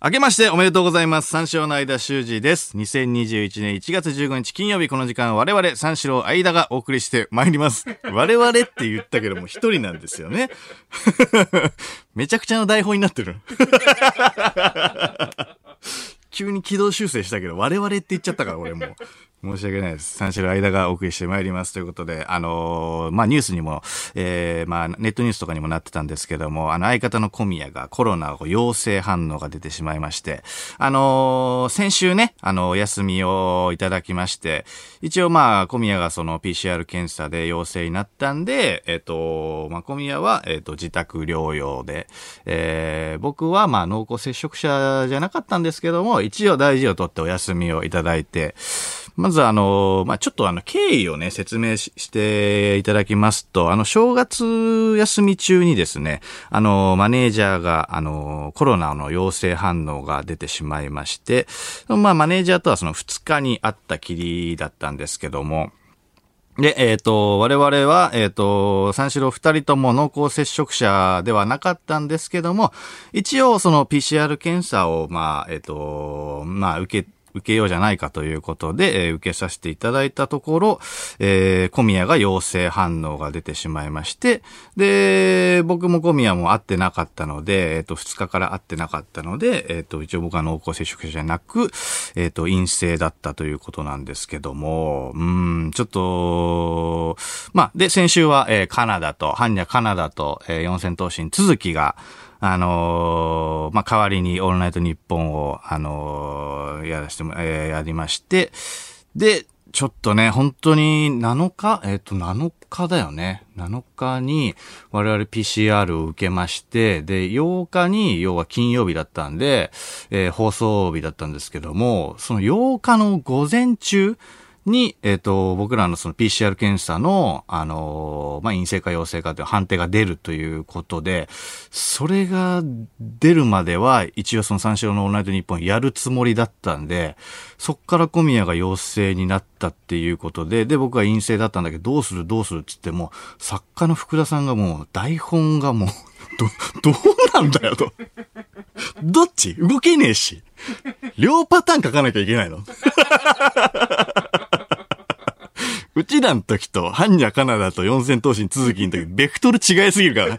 明けましておめでとうございます。三四郎の間修二です。2021年1月15日金曜日この時間我々三四郎間がお送りしてまいります。我々って言ったけども一人なんですよね。めちゃくちゃの台本になってる。急に軌道修正したけど、我々って言っちゃったから、俺も。申し訳ないです。三四郎間がお送りしてまいりますということで、あのーまあ、ニュースにも、えー、まあ、ネットニュースとかにもなってたんですけども、あの、相方の小宮がコロナを陽性反応が出てしまいまして、あのー先週ね、あの、お休みをいただきまして、一応まあ、小宮がその PCR 検査で陽性になったんで、えっ、と、まあ、小宮は、えっ、と、自宅療養で、えー、僕はまあ、濃厚接触者じゃなかったんですけども、一応大事をとってお休みをいただいて、まずあの、まあ、ちょっとあの、経緯をね、説明していただきますと、あの、正月休み中にですね、あの、マネージャーが、あの、コロナの陽性反応が出てしまいまして、まあ、マネージャーとはその2日に会ったきりだったんですけども、で、えっ、と、我々は、えっ、と、三四郎二人とも濃厚接触者ではなかったんですけども、一応その PCR 検査を、まあ、えっ、と、まあ、受け、受けようじゃないかということで、えー受けさせていただいたところ、えー小宮が陽性反応が出てしまいまして、で、僕も小宮も会ってなかったので、えっ、と、2日から会ってなかったので、えっ、と、一応僕は濃厚接触者じゃなく、えっ、と、陰性だったということなんですけども、うん、ちょっと、まあ、で、先週は、えーカナダと、ハンニャカナダと、えー四千頭身続きが、あのーまあ、代わりにオールナイトニッポンを、あのーやらしても、えーやりまして、で、ちょっとね、本当に7日えっ、と、7日だよね。7日に我々 PCR を受けまして、で、8日に、要は金曜日だったんで、えー放送日だったんですけども、その8日の午前中、に、えっ、と、僕らのその PCR 検査の、あのーまあ、陰性か陽性かという判定が出るということで、それが出るまでは、一応その三四郎のオールナイトニッポンやるつもりだったんで、そっから小宮が陽性になったっていうことで、で、僕は陰性だったんだけど、どうするどうするっつっても、作家の福田さんがもう、台本がもう、ど、どうなんだよと。どっち？動けねえし。両パターン書かなきゃいけないの。うちらの時と、ハンニャカナダと四千頭身続きの時、ベクトル違いすぎるから。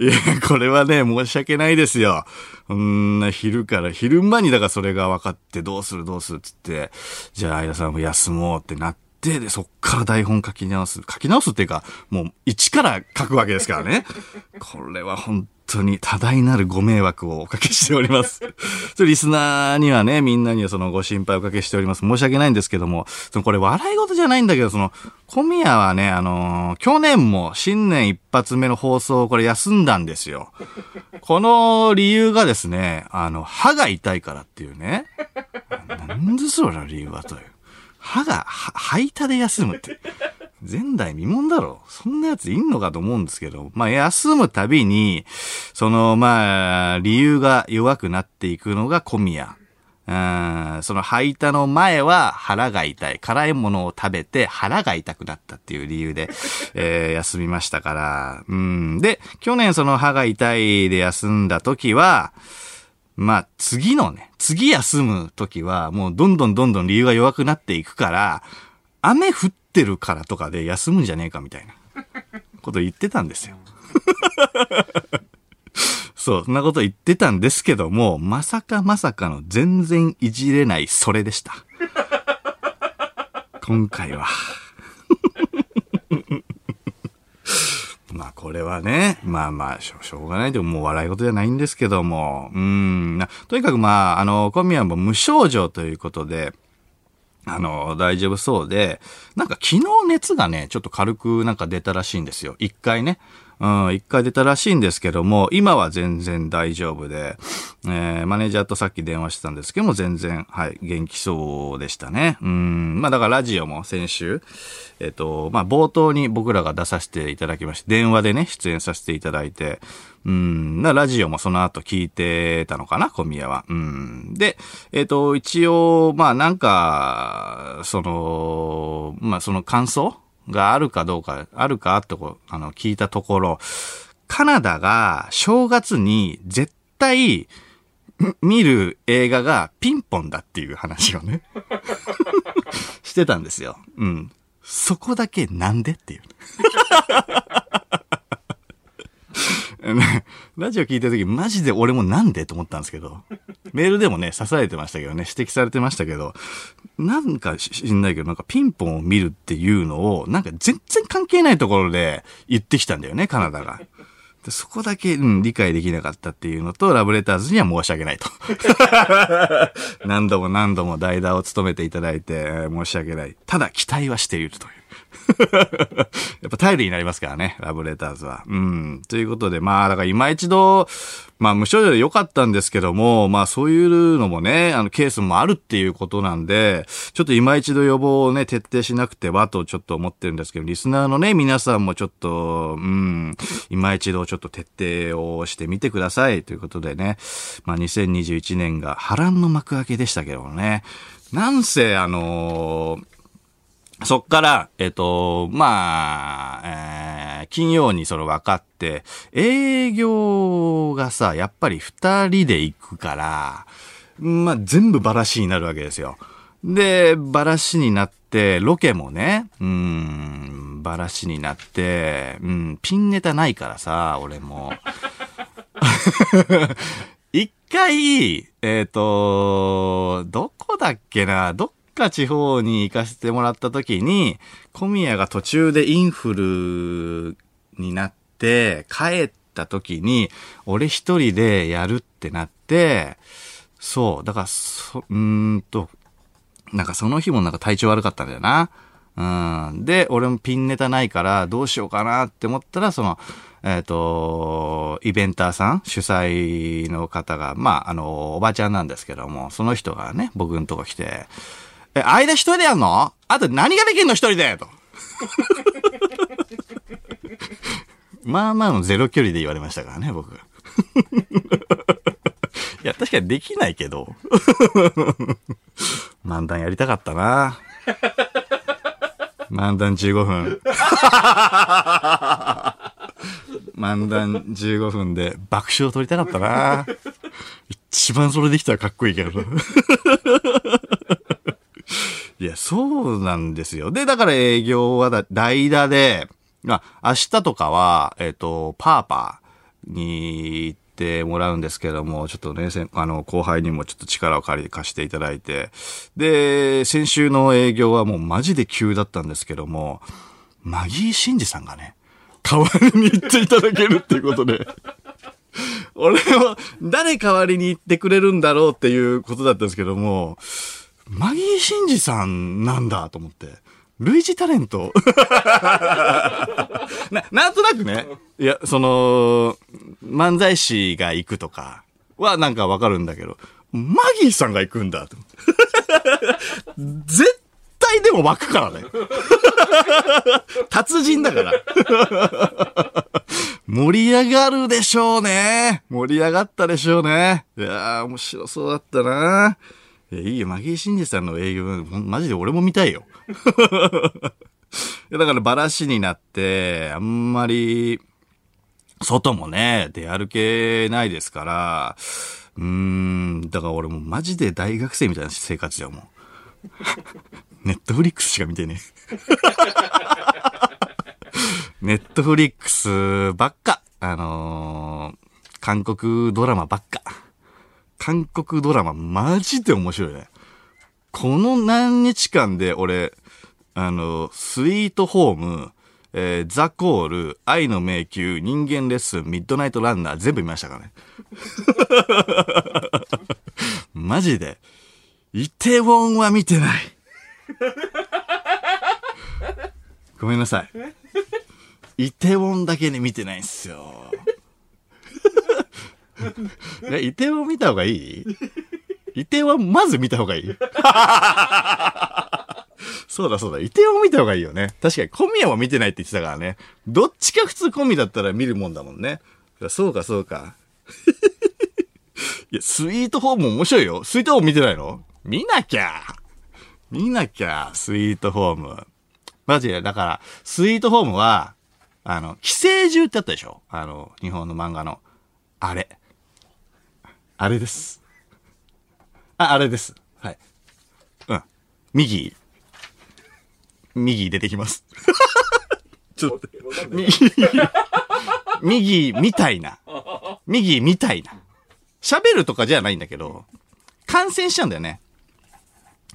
いや、これはね、申し訳ないですよ。こんな昼から、昼間にだからそれが分かって、どうするどうするっつって、じゃあ、相田さんも休もうってなって、で、そっから台本書き直す。書き直すっていうか、もう一から書くわけですからね。これは本当に多大なるご迷惑をおかけしております。それリスナーにはね、みんなにはそのご心配をおかけしております。申し訳ないんですけども、そのこれ笑い事じゃないんだけど、その、小宮はね、あのー去年も新年一発目の放送をこれ休んだんですよ。この理由がですね、あの、歯が痛いからっていうね。なんでそれの理由はという。歯が、は吐いたで休むって。前代未聞だろ。そんなやついんのかと思うんですけど、まあ、休むたびに、その、まあ、理由が弱くなっていくのが小宮。うんその吐いたの前は腹が痛い。辛いものを食べて腹が痛くなったっていう理由で、えー休みましたから。うん。で、去年その歯が痛いで休んだ時は、まあ、次のね、次休む時は、もうどんどんどんどん理由が弱くなっていくから、雨降ってるからとかで休むんじゃねえかみたいなこと言ってたんですよ。そう、そんなこと言ってたんですけども、まさかまさかの全然いじれないそれでした。今回は。まあこれはね、まあまあしょしょうがないでももう笑い事じゃないんですけども、うん、なとにかくまあ、あの、小宮も無症状ということで、あの、大丈夫そうで、なんか昨日熱がね、ちょっと軽くなんか出たらしいんですよ。一回ね。うん、一回出たらしいんですけども、今は全然大丈夫で、えー、マネージャーとさっき電話してたんですけども、全然、はい、元気そうでしたね。うん、まあだからラジオも先週、えっ、と、まあ冒頭に僕らが出させていただきまして、電話でね、出演させていただいて、うん、ラジオもその後聞いてたのかな、小宮は。うん。で、えっ、と、一応、まあなんか、その、まあその感想があるかどうか、あるかってこう、あの、聞いたところ、カナダが正月に絶対、見る映画がピンポンだっていう話をね、してたんですよ。うん。そこだけなんでっていう。ね ラジオ聞いた時マジで俺もなんでと思ったんですけど、メールでもね、刺されてましたけどね、指摘されてましたけど、なんか知んないけど、なんかピンポンを見るっていうのを、なんか全然関係ないところで言ってきたんだよね、カナダが。でそこだけ、うん、理解できなかったっていうのと、ラブレターズには申し訳ないと。何度も何度も代打を務めていただいて、申し訳ない。ただ、期待はしているという。やっぱ頼りになりますからね、ラブレターズは。うん。ということで、まあ、だから今一度、まあ無症状で良かったんですけども、まあそういうのもね、あのケースもあるっていうことなんで、ちょっと今一度予防をね、徹底しなくてはとちょっと思ってるんですけど、リスナーのね、皆さんもちょっと、うん、今一度ちょっと徹底をしてみてくださいということでね、まあ2021年が波乱の幕開けでしたけどもね、なんせあのーそっから、えっ、と、まあ、えー金曜にそれ分かって、営業がさ、やっぱり二人で行くから、まあ、全部バラシになるわけですよ。で、バラシになって、ロケもね、うん、バラシになって、うん、ピンネタないからさ、俺も。一回、えっ、と、どこだっけな、どっか地方に行かせてもらった時に、小宮が途中でインフルになって、帰った時に、俺一人でやるってなって、そう、だから、そ、うんと、なんかその日もなんか体調悪かったんだよな。うん。で、俺もピンネタないからどうしようかなって思ったら、その、えっ、と、イベンターさん、主催の方が、まあ、あの、おばちゃんなんですけども、その人がね、僕のとこ来て、え、間一人でやんの？あと何ができんの一人で？と。まあまあのゼロ距離で言われましたからね、僕。いや、確かにできないけど。漫談やりたかったな。漫談15分。漫談15分で爆笑取りたかったな。一番それできたらかっこいいけど。いや、そうなんですよ。で、だから営業はだ代打で、まあ、明日とかは、えっ、と、パーパーに行ってもらうんですけども、ちょっとね、あの、後輩にもちょっと力を借り、貸していただいて、で、先週の営業はもうマジで急だったんですけども、マギー・シンジさんがね、代わりに行っていただけるっていうことで、俺は誰代わりに行ってくれるんだろうっていうことだったんですけども、マギー・シンジさんなんだと思って。類似タレント な、なんとなくね、いや、その、漫才師が行くとかはなんかわかるんだけど、マギーさんが行くんだと思って。絶対でも湧くからね。達人だから。盛り上がるでしょうね。盛り上がったでしょうね。いやー、面白そうだったな。いや、いいよ、マギー・シンジさんの営業、マジで俺も見たいよ。だからバラシになって、あんまり、外もね、出歩けないですから、うーん、だから俺もマジで大学生みたいな生活じゃ、もう。ネットフリックスしか見てね。ネットフリックスばっか。あのー韓国ドラマばっか。韓国ドラママジで面白いね。この何日間で俺、あの、スイートホーム、えーザ・コール、愛の迷宮、人間レッスン、ミッドナイトランナー全部見ましたからね。マジで。イテウォンは見てない。ごめんなさい。イテウォンだけね見てないんすよ。え、イテウォン見た方がいい？イテウォンまず見た方がいい？そうだそうだ。イテウォン見た方がいいよね。確かに小宮も見てないって言ってたからね。どっちか普通小宮だったら見るもんだもんね。そうかそうか。いや、スイートホーム面白いよ。スイートホーム見てないの？見なきゃ。見なきゃ、スイートホーム。マジで、だから、スイートホームは、あの、寄生獣ってあったでしょ？あの、日本の漫画の。あれ。あれです。あ、あれです。はい。うん。右。右出てきます。ちょっと、右、右みたいな。右みたいな。喋るとかじゃないんだけど、感染しちゃうんだよね。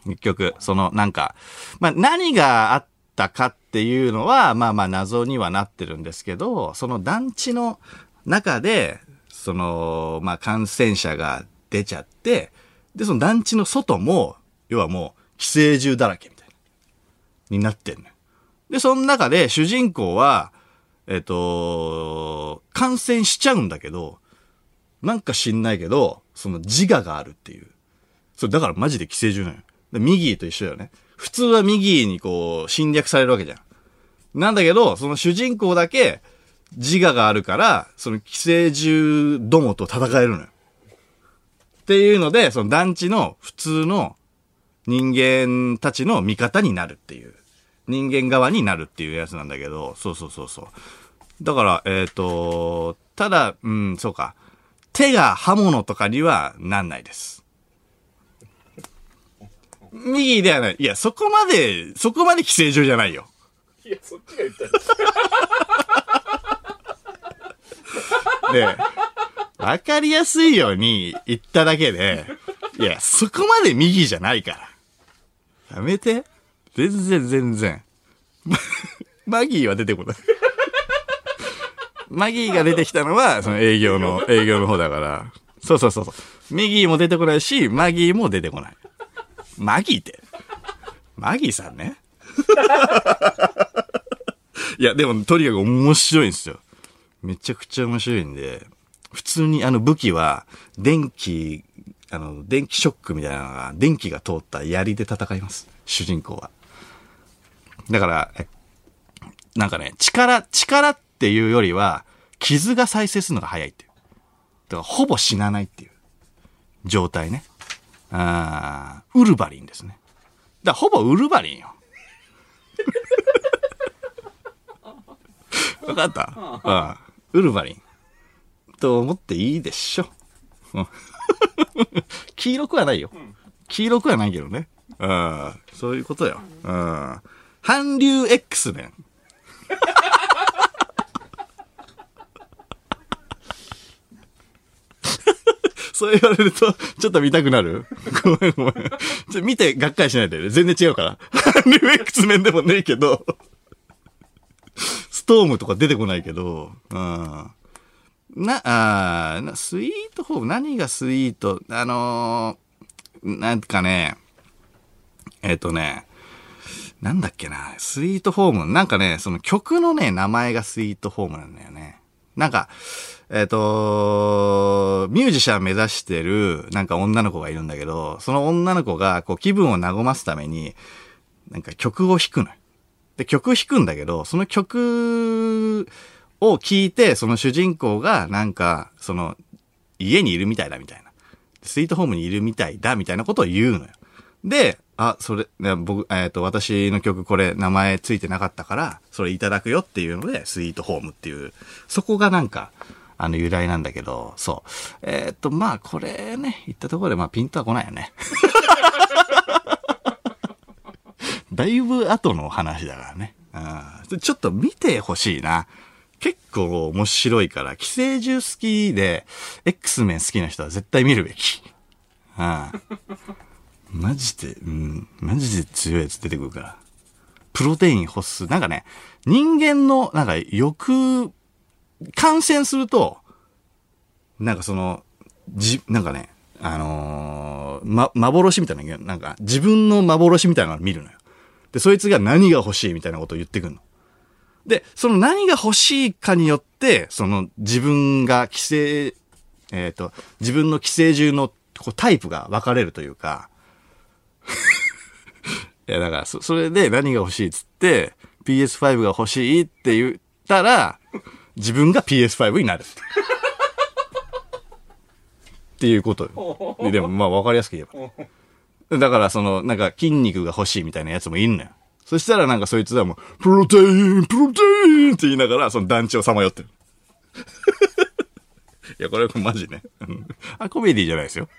結局、その、なんか、まあ、何があったかっていうのは、まあまあ謎にはなってるんですけど、その団地の中で、その、まあ感染者が出ちゃって、で、その団地の外も、要はもう、寄生獣だらけみたいな、になってんのよ。で、その中で主人公は、えっ、と、感染しちゃうんだけど、なんか知んないけど、その自我があるっていう。それだからマジで寄生獣なのよ。でミギーと一緒だよね。普通はミギーにこう侵略されるわけじゃん。なんだけど、その主人公だけ自我があるから、その寄生獣どもと戦えるのよ。っていうので、その団地の普通の人間たちの味方になるっていう。人間側になるっていうやつなんだけど、そうそうそうそう。だから、えっ、と、ただ、うん、そうか。手が刃物とかにはなんないです。右ではない。いや、そこまで、そこまで寄生獣じゃないよ。いや、そっちが言った。わかりやすいように言っただけで、いや、そこまで右じゃないから。やめて。全然全然。マギーは出てこない。マギーが出てきたのは、その営業の、営業の方だから。そうそうそうそう。ミギーも出てこないし、マギーも出てこない。マギーって。マギーさんね。いや、でも、とにかく面白いんですよ。めちゃくちゃ面白いんで、普通にあの武器は、電気、あの、電気ショックみたいなのが、電気が通った槍で戦います。主人公は。だから、えなんかね、力、力っていうよりは、傷が再生するのが早いっていう。だから、ほぼ死なないっていう状態ね。あーウルヴァリンですね。だから、ほぼウルヴァリンよ。わかった？うん。ウルヴァリン。と思っていいでしょ。うん 黄色くはないよ。黄色くはないけどね。うん。そういうことよ。うん。韓流 X メン。そう言われると、ちょっと見たくなる？ごめんごめん。ちょ見てがっかりしないでね。全然違うから。韓流 X メンでもねえけど。ストームとか出てこないけど、うん。な、あスイートホーム、何がスイート、あのーなんかね、えっ、とね、なんだっけな、スイートホーム、なんかね、その曲のね、名前がスイートホームなんだよね。なんか、えっ、と、ミュージシャン目指してる、なんか女の子がいるんだけど、その女の子が、こう、気分を和ますために、なんか曲を弾くのよ。で、曲弾くんだけど、その曲を聴いて、その主人公が、なんか、その、家にいるみたいだみたいな。スイートホームにいるみたいだみたいなことを言うのよ。で、あ、それ、僕、えっ、と、私の曲これ名前ついてなかったから、それいただくよっていうので、スイートホームっていう、そこがなんか、あの由来なんだけど、そう。えっ、と、まあ、これね、言ったところで、まあ、ピンとは来ないよね。だいぶ後の話だからね。うんちょっと見てほしいな。結構面白いから、寄生獣好きで、X メン好きな人は絶対見るべき。うんマジで、うん、マジで強いやつ出てくるから。プロテイン欲す。なんかね、人間の、なんか欲、感染すると、なんかその、じ、なんかね、あのーま、幻みたいな、なんか自分の幻みたいなのを見るのよ。で、そいつが何が欲しいみたいなことを言ってくるの。で、その何が欲しいかによって、その自分が寄生、えっ、と、自分の寄生獣のこうタイプが分かれるというか、いや、だから、そ、それで何が欲しいっつって、PS5 が欲しいって言ったら、自分が PS5 になる。っていうこと。ででも、まあ、わかりやすく言えば。だから、その、なんか、筋肉が欲しいみたいなやつもいんのよ。そしたら、なんか、そいつはもう、プロテイン、プロテインって言いながら、その団地をさまよってる。いや、これマジね。あ、コメディじゃないですよ。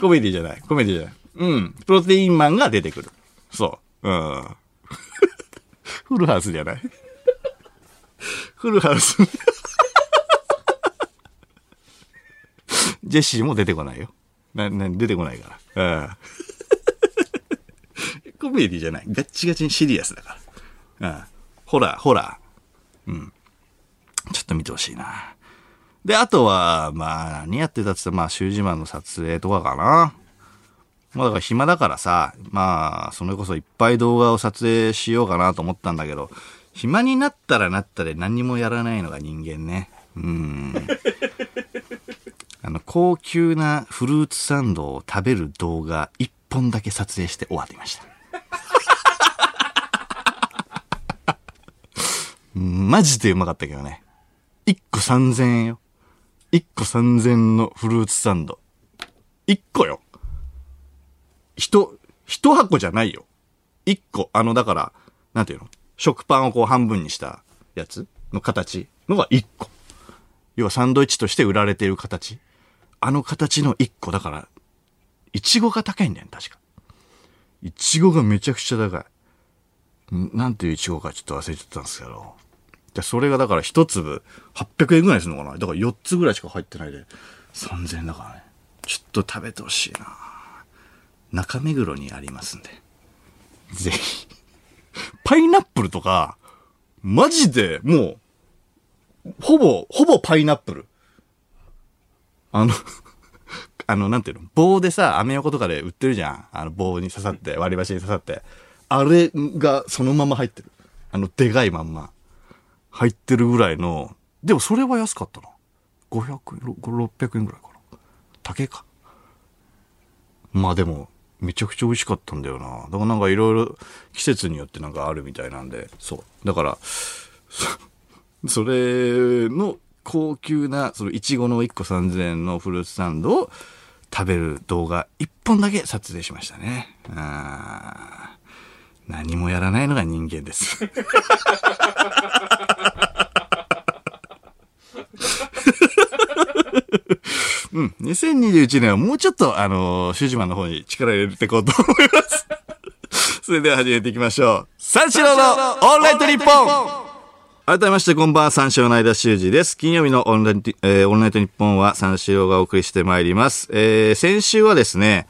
コメディじゃない。コメディじゃない。うん。プロテインマンが出てくる。そう。うん。フルハウスじゃない。フルハウス。ジェシーも出てこないよ。な、な、出てこないから。うん。コメディじゃない。ガッチガチにシリアスだから。うん。ホラー、ホラー。うん。ちょっと見てほしいな。で、あとは、まあ、何やってたって言ったら、まあ、シュージマンの撮影とかかな。まあ、だから暇だからさ、まあ、それこそいっぱい動画を撮影しようかなと思ったんだけど、暇になったらなったで何にもやらないのが人間ね。うん。あの、高級なフルーツサンドを食べる動画一本だけ撮影して終わりました。マジでうまかったけどね。1個3000円よ。1個3000円のフルーツサンド。1個よ。一、一箱じゃないよ。1個。あの、だから、なんていうの？食パンをこう半分にしたやつの形のが1個。要はサンドイッチとして売られている形。あの形の1個。だから、いちごが高いんだよ、確か。いちごがめちゃくちゃ高い。んなんていういちごかちょっと忘れちゃったんですけど。で、それがだから一粒800円ぐらいするのかな？だから4つぐらいしか入ってないで、3000円だからね。ちょっと食べてほしいな中目黒にありますんで。ぜひ。パイナップルとか、マジでもう、ほぼ、ほぼパイナップル。あの、あの、なんていうの棒でさ、アメ横とかで売ってるじゃん。あの棒に刺さって、割り箸に刺さって。あれがそのまま入ってる。あの、でかいまんま。入ってるぐらいの、でもそれは安かったな。500円、600円ぐらいかな。高えか。まあでも、めちゃくちゃ美味しかったんだよな。だからなんかいろいろ季節によってなんかあるみたいなんで、そう。だから、そ それの高級な、そのいちごの1個3000円のフルーツサンドを食べる動画1本だけ撮影しましたね。あー何もやらないのが人間です。うん。2021年はもうちょっと、あのー、シュジマの方に力入れていこうと思います。それでは始めていきましょう。三四郎のオールナイトニッポン改めまして、こんばんは、三四郎の間修二です。金曜日のオンライト、えーオールナイトニッポンは三四郎がお送りしてまいります。えー先週はですね、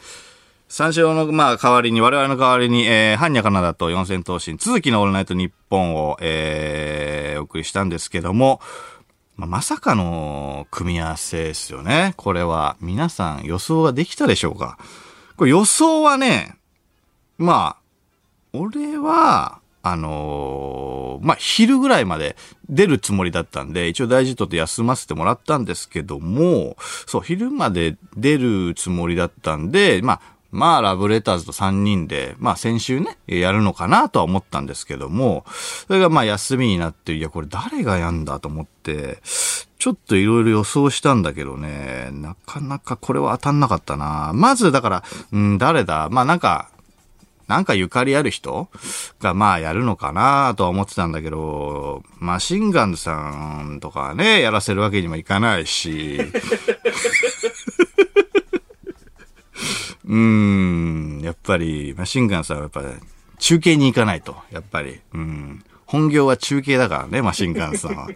三四郎の、まあ、代わりに、我々の代わりに、えー、ハンニャカナダと四千頭身、続きのオールナイトニッポンを、えー、お送りしたんですけども、まあ、まさかの組み合わせですよね。これは、皆さん予想はできたでしょうか？これ予想はね、まあ、俺は、あのーまあ、昼ぐらいまで出るつもりだったんで、一応大事とって休ませてもらったんですけども、そう、昼まで出るつもりだったんで、まあ、まあ、ラブレターズと3人で、まあ、先週ね、やるのかなとは思ったんですけども、それがまあ、休みになって、いや、これ誰がやんだと思って、ちょっといろいろ予想したんだけどね、なかなかこれは当たんなかったな。まず、だから、うん、誰だ？まあ、なんか、なんかゆかりある人？がまあやるのかなとは思ってたんだけど、マシンガンズさんとかね、やらせるわけにもいかないし。うーん、やっぱり、マシンガンズさんはやっぱ中継に行かないと、やっぱり。うん。本業は中継だからね、マシンガンズさんは。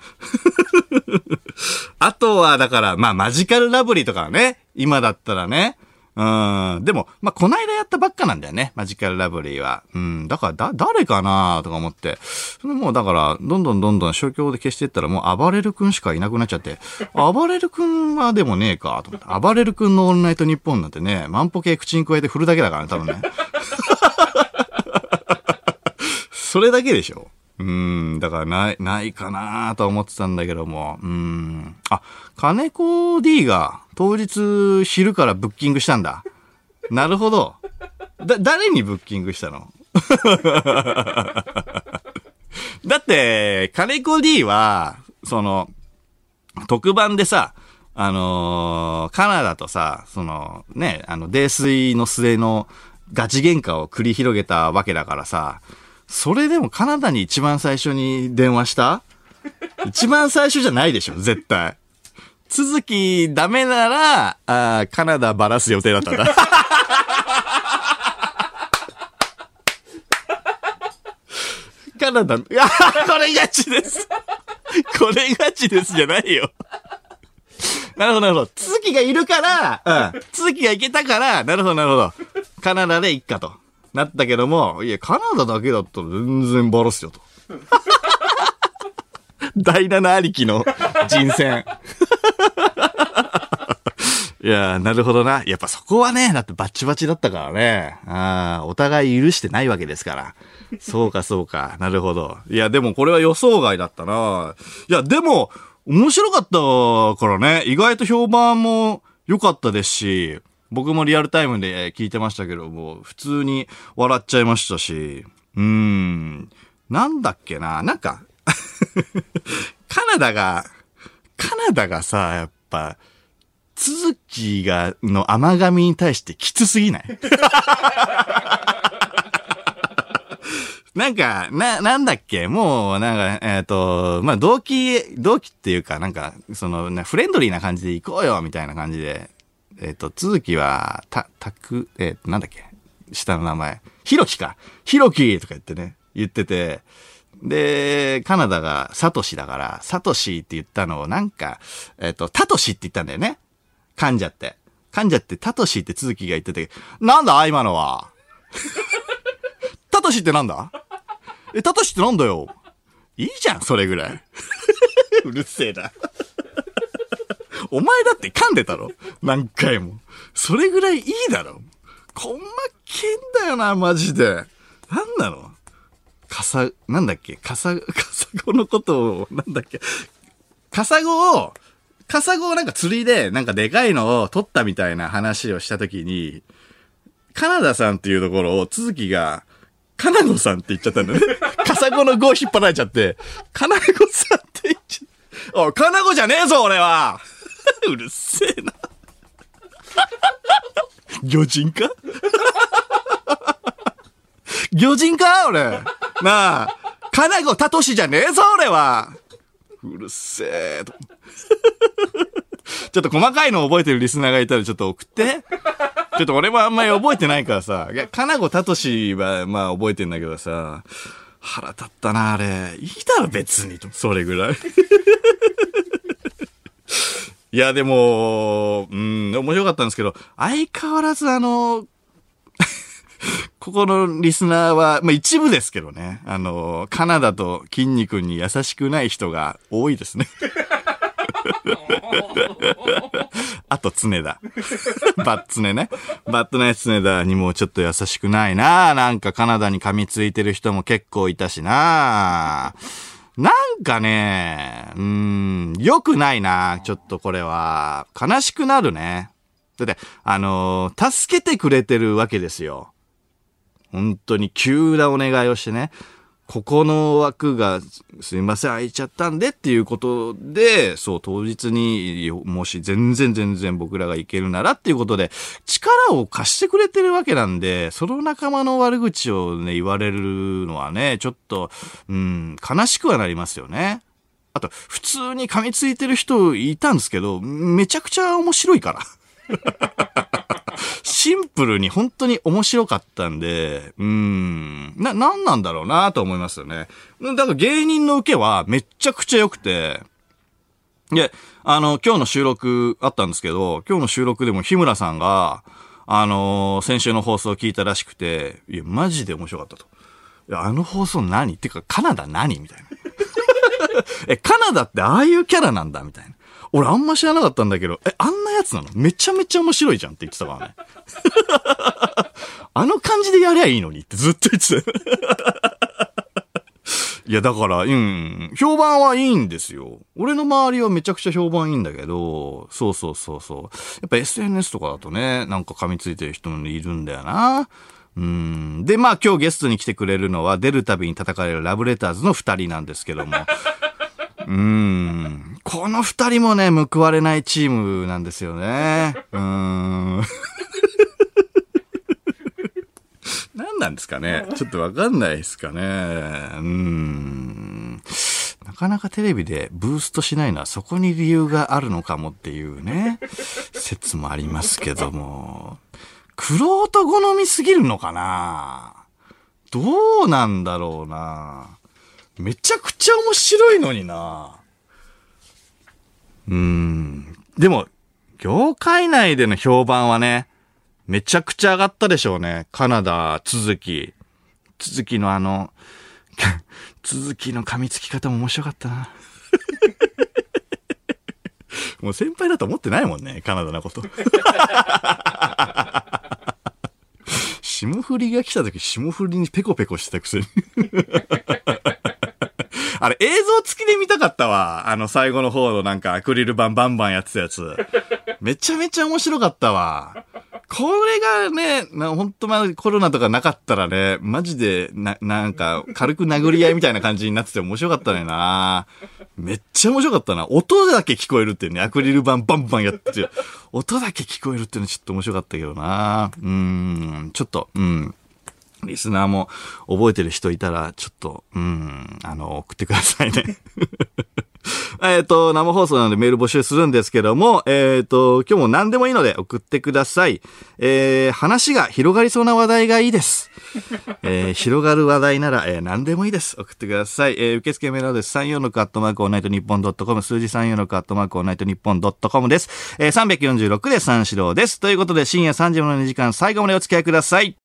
あとは、だから、まあ、マジカルラブリーとかね、今だったらね、うん。でも、まあ、こないだやったばっかなんだよね。マジカルラブリーは。うん。だから、だ、誰かな？とか思って。それもう、だから、どんどんどんどん消去で消していったら、もう、暴れる君しかいなくなっちゃって。暴れる君はでもねえか、と思って。暴れる君のオールナイトニッポンなんてね、万歩計口に加えて振るだけだからね、多分ね。それだけでしょうん、だからない、ないかなと思ってたんだけども。うん。あ、金子 D が当日昼からブッキングしたんだ。なるほど。だ、誰にブッキングしたの？だって、金子 D は、その、特番でさ、あのーカナダとさ、その、ね、あの、泥酔の末のガチ喧嘩を繰り広げたわけだからさ、それでもカナダに一番最初に電話した？一番最初じゃないでしょ、絶対。続きダメなら、あーカナダばらす予定だったんだ。カナダ、あ ーこれガチです。これガチですじゃないよ。なるほど、なるほど。続きがいるから、うん。続きがいけたから、なるほど、なるほど。カナダでいっかと。なったけども、いや、カナダだけだったら全然バラすよと。第7ありきの人選。いや、なるほどな。やっぱそこはね、だってバッチバチだったからね。ああ、お互い許してないわけですから。そうか、そうか。なるほど。いや、でもこれは予想外だったな。いや、でも、面白かったからね。意外と評判も良かったですし、僕もリアルタイムで聞いてましたけども、普通に笑っちゃいましたし、うーん。なんだっけな。なんか、カナダが、カナダがさ、やっぱ、続きが、の甘噛みに対してきつすぎない？なんか、な、なんだっけ？もう、なんか、えっ、と、まあ、同期、同期っていうか、なんか、その、ね、フレンドリーな感じで行こうよ、みたいな感じで、えっ、と、続きは、た、たく、えっーなんだっけ？下の名前。ひろきか。ひろきとか言ってね、言ってて、で、カナダがサトシだから、サトシって言ったのをなんか、えっ、と、タトシって言ったんだよね。噛んじゃって。噛んじゃって、タトシって続きが言ってて、なんだ？今のは。タトシってなんだ？え、タトシってなんだよ？いいじゃん、それぐらい。うるせえな。お前だって噛んでたろ。何回も。それぐらいいいだろ。こんまけんだよな、マジで。なんなの？カサ、なんだっけ？カサ、カサゴのことを、なんだっけ？カサゴを、カサゴをなんか釣りで、なんかでかいのを取ったみたいな話をしたときに、カナダさんっていうところを、続きが、カナゴさんって言っちゃったんだね。カサゴの語を引っ張られちゃって、カナゴさんって言っちゃおい、カナゴじゃねえぞ、俺は うるせえな。魚人か？魚人か？俺。なあ、カナゴタトシじゃねえぞ、俺は。うるせえと。ちょっと細かいの覚えてるリスナーがいたらちょっと送って。ちょっと俺もあんまり覚えてないからさ。いや、かなごたとしはまあ覚えてんだけどさ。腹立ったな、あれ。いいだろ、別に。それぐらい。いや、でも、うん、面白かったんですけど、相変わらずあの、ここのリスナーは、まあ一部ですけどね。あの、カナダと筋肉に優しくない人が多いですね。あと、常田。バッツネね。バッドナイス常田にもちょっと優しくないななんかカナダに噛みついてる人も結構いたしななんかね、うん、良くないなちょっとこれは。悲しくなるね。だって、あのー助けてくれてるわけですよ。本当に急なお願いをしてね。ここの枠がすいません空いちゃったんでっていうことで、そう当日にもし全然全然僕らがいけるならっていうことで力を貸してくれてるわけなんで、その仲間の悪口をね言われるのはね、ちょっと、うん、悲しくはなりますよね。あと、普通に噛みついてる人いたんですけど、めちゃくちゃ面白いから。シンプルに本当に面白かったんで、うん、な、なんなんだろうなと思いますよね。だから芸人の受けはめっちゃくちゃ良くて、で、あの、今日の収録あったんですけど、今日の収録でも日村さんが、あの先週の放送を聞いたらしくて、いや、マジで面白かったと。いや、あの放送何？ってか、カナダ何？みたいな。え、カナダってああいうキャラなんだ？みたいな。俺あんま知らなかったんだけど、え、あんなやつなの？めちゃめちゃ面白いじゃんって言ってたからね。あの感じでやりゃいいのにってずっと言ってた。いや、だから、うん、評判はいいんですよ。俺の周りはめちゃくちゃ評判いいんだけど、そうそうそうそう。やっぱ SNS とかだとね、なんか噛みついてる人もいるんだよな。うん。で、まあ今日ゲストに来てくれるのは、出るたびに叩かれるラブレターズの二人なんですけども。うん。この二人もね、報われないチームなんですよね。うん。何なんですかねちょっとわかんないですかね。うん。なかなかテレビでブーストしないのはそこに理由があるのかもっていうね、説もありますけども、クロート好みすぎるのかなどうなんだろうなめちゃくちゃ面白いのになうーん。でも、業界内での評判はね、めちゃくちゃ上がったでしょうね。カナダ、続き。続きのあの、続きの噛みつき方も面白かったな。もう先輩だと思ってないもんね、カナダのこと。霜降りが来た時、霜降りにペコペコしてたくせに。あれ、映像付きで見たかったわ。あの、最後の方のなんかアクリル板バンバンやってたやつ。めちゃめちゃ面白かったわ。これがね、な、ほんとまあコロナとかなかったらね、マジで、な、なんか、軽く殴り合いみたいな感じになってて面白かったのよな。めっちゃ面白かったな。音だけ聞こえるっていうね、アクリル板バンバンやってて、音だけ聞こえるっていうのちょっと面白かったけどな。うん、ちょっと、うん。リスナーも覚えてる人いたら、ちょっと、うん、あの、送ってくださいね。えっと、生放送なのでメール募集するんですけども、えっ、と、今日も何でもいいので送ってください。えー、話が広がりそうな話題がいいです。えー、広がる話題なら、えー、何でもいいです。送ってください。えー、受付メールアドレス34のカットマークオーナイトニッポンドットコム、数字34のカットマークオーナイトニッポンドットコムです。えー、346で三四郎です。ということで、深夜3時までの2時間、最後までお付き合いください。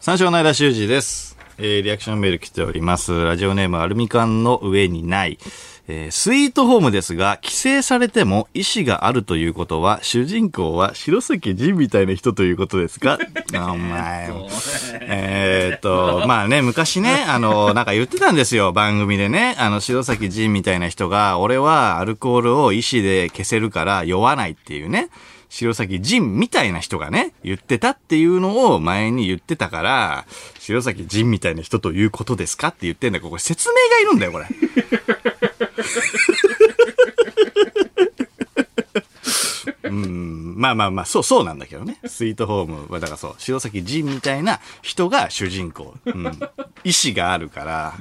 三四郎の間修二です。えー、リアクションメール来ております。ラジオネームアルミ缶の上にない。えースイートホームですが、規制されても意思があるということは、主人公は白崎仁みたいな人ということですか お前。えーっと、まあね、昔ね、あの、なんか言ってたんですよ、番組でね。あの、白崎仁みたいな人が、俺はアルコールを意思で消せるから酔わないっていうね。白崎仁みたいな人がね、言ってたっていうのを前に言ってたから、白崎仁みたいな人ということですかって言ってんだけど、これ説明がいるんだよ、これ。うん、まあまあまあ、そう、そうなんだけどね。スイートホームは、だからそう、白崎仁みたいな人が主人公。うん。意志があるから、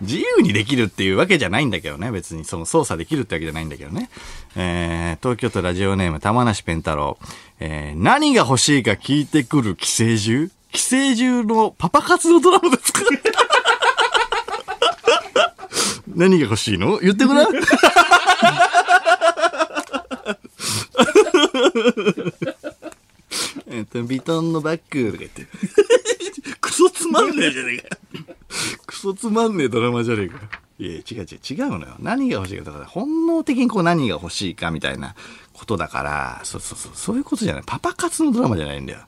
自由にできるっていうわけじゃないんだけどね。別にその操作できるってわけじゃないんだけどね。えー、東京都ラジオネーム玉梨ペン太郎。えー、何が欲しいか聞いてくる寄生獣？寄生獣のパパ活のドラマですか？何が欲しいの？言ってごらん。えっと、ビトンのバッグとか言って。クソつまんねえじゃねえかよ。クソつまんねえドラマじゃねえか。いや、違う違う、違うのよ。何が欲しいか。だから、本能的にこう何が欲しいかみたいなことだから、そうそうそう、そういうことじゃない。パパ活のドラマじゃないんだよ。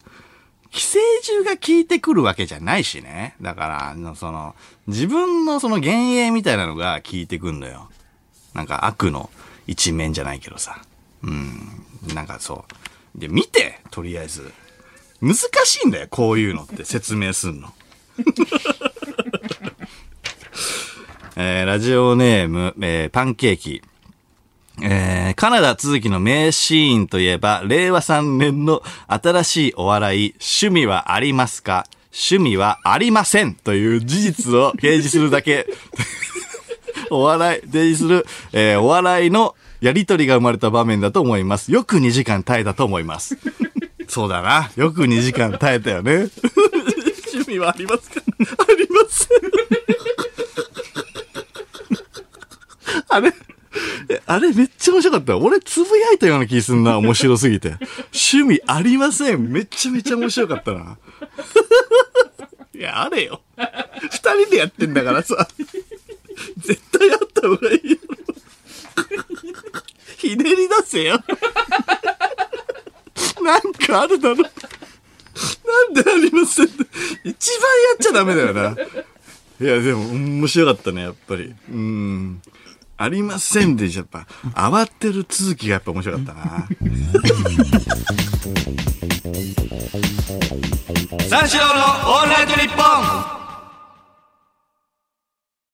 寄生獣が効いてくるわけじゃないしね。だから、あのその、自分のその幻影みたいなのが効いてくんのよ。なんか悪の一面じゃないけどさ。うん。なんかそう。で、見て、とりあえず。難しいんだよ、こういうのって説明すんの。えーラジオネーム、えーパンケーキ。えーカナダ続きの名シーンといえば、令和3年の新しいお笑い、趣味はありますか？趣味はありませんという事実を掲示するだけ。お笑い、提示する、えーお笑いのやりとりが生まれた場面だと思います。よく2時間耐えたと思います。そうだな。よく2時間耐えたよね。趣味はありますか？ありません。あれあれめっちゃ面白かった。俺つぶやいたような気すんな。面白すぎて。趣味ありません。めちゃめちゃ面白かったな。いや、あれよ。二人でやってんだからさ。絶対あった方がいいよ。ひねり出せよ。なんかあるだろ。なんでありませんって一番やっちゃダメだよな。いや、でも面白かったね、やっぱり。うん。ありませんで、やっぱ、慌てる続きがやっぱ面白かったな。三四郎のオールナイトニッポン